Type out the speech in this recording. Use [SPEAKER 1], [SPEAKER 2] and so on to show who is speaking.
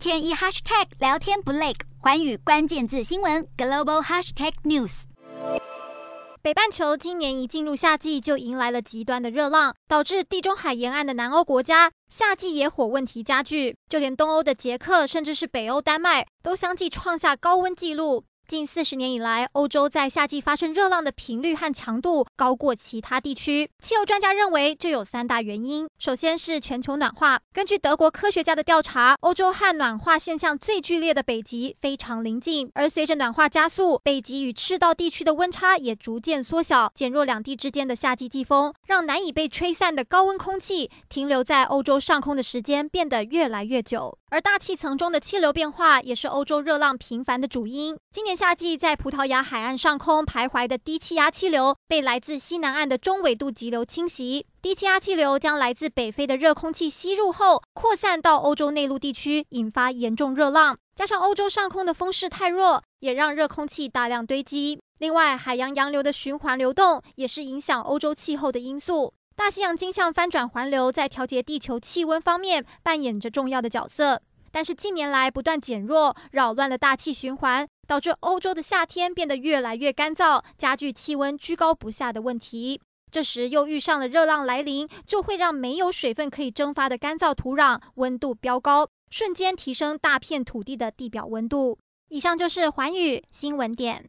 [SPEAKER 1] 天一 hashtag 聊天不累，环宇关键字新闻 global hashtag news。
[SPEAKER 2] 北半球今年一进入夏季就迎来了极端的热浪，导致地中海沿岸的南欧国家夏季野火问题加剧，就连东欧的捷克，甚至是北欧丹麦，都相继创下高温纪录。近四十年以来，欧洲在夏季发生热浪的频率和强度高过其他地区。气候专家认为，这有三大原因。首先是全球暖化。根据德国科学家的调查，欧洲和暖化现象最剧烈的北极非常临近，而随着暖化加速，北极与赤道地区的温差也逐渐缩小，减弱两地之间的夏季季风，让难以被吹散的高温空气停留在欧洲上空的时间变得越来越久。而大气层中的气流变化也是欧洲热浪频繁的主因。今年夏季在葡萄牙海岸上空徘徊的低气压气流，被来自西南岸的中纬度急流侵袭。低气压气流将来自北非的热空气吸入后，扩散到欧洲内陆地区，引发严重热浪。加上欧洲上空的风势太弱，也让热空气大量堆积。另外，海洋洋流的循环流动也是影响欧洲气候的因素。大西洋经向翻转环流在调节地球气温方面扮演着重要的角色，但是近年来不断减弱，扰乱了大气循环，导致欧洲的夏天变得越来越干燥，加剧气温居高不下的问题。这时又遇上了热浪来临，就会让没有水分可以蒸发的干燥土壤温度飙高，瞬间提升大片土地的地表温度。以上就是环宇新闻点。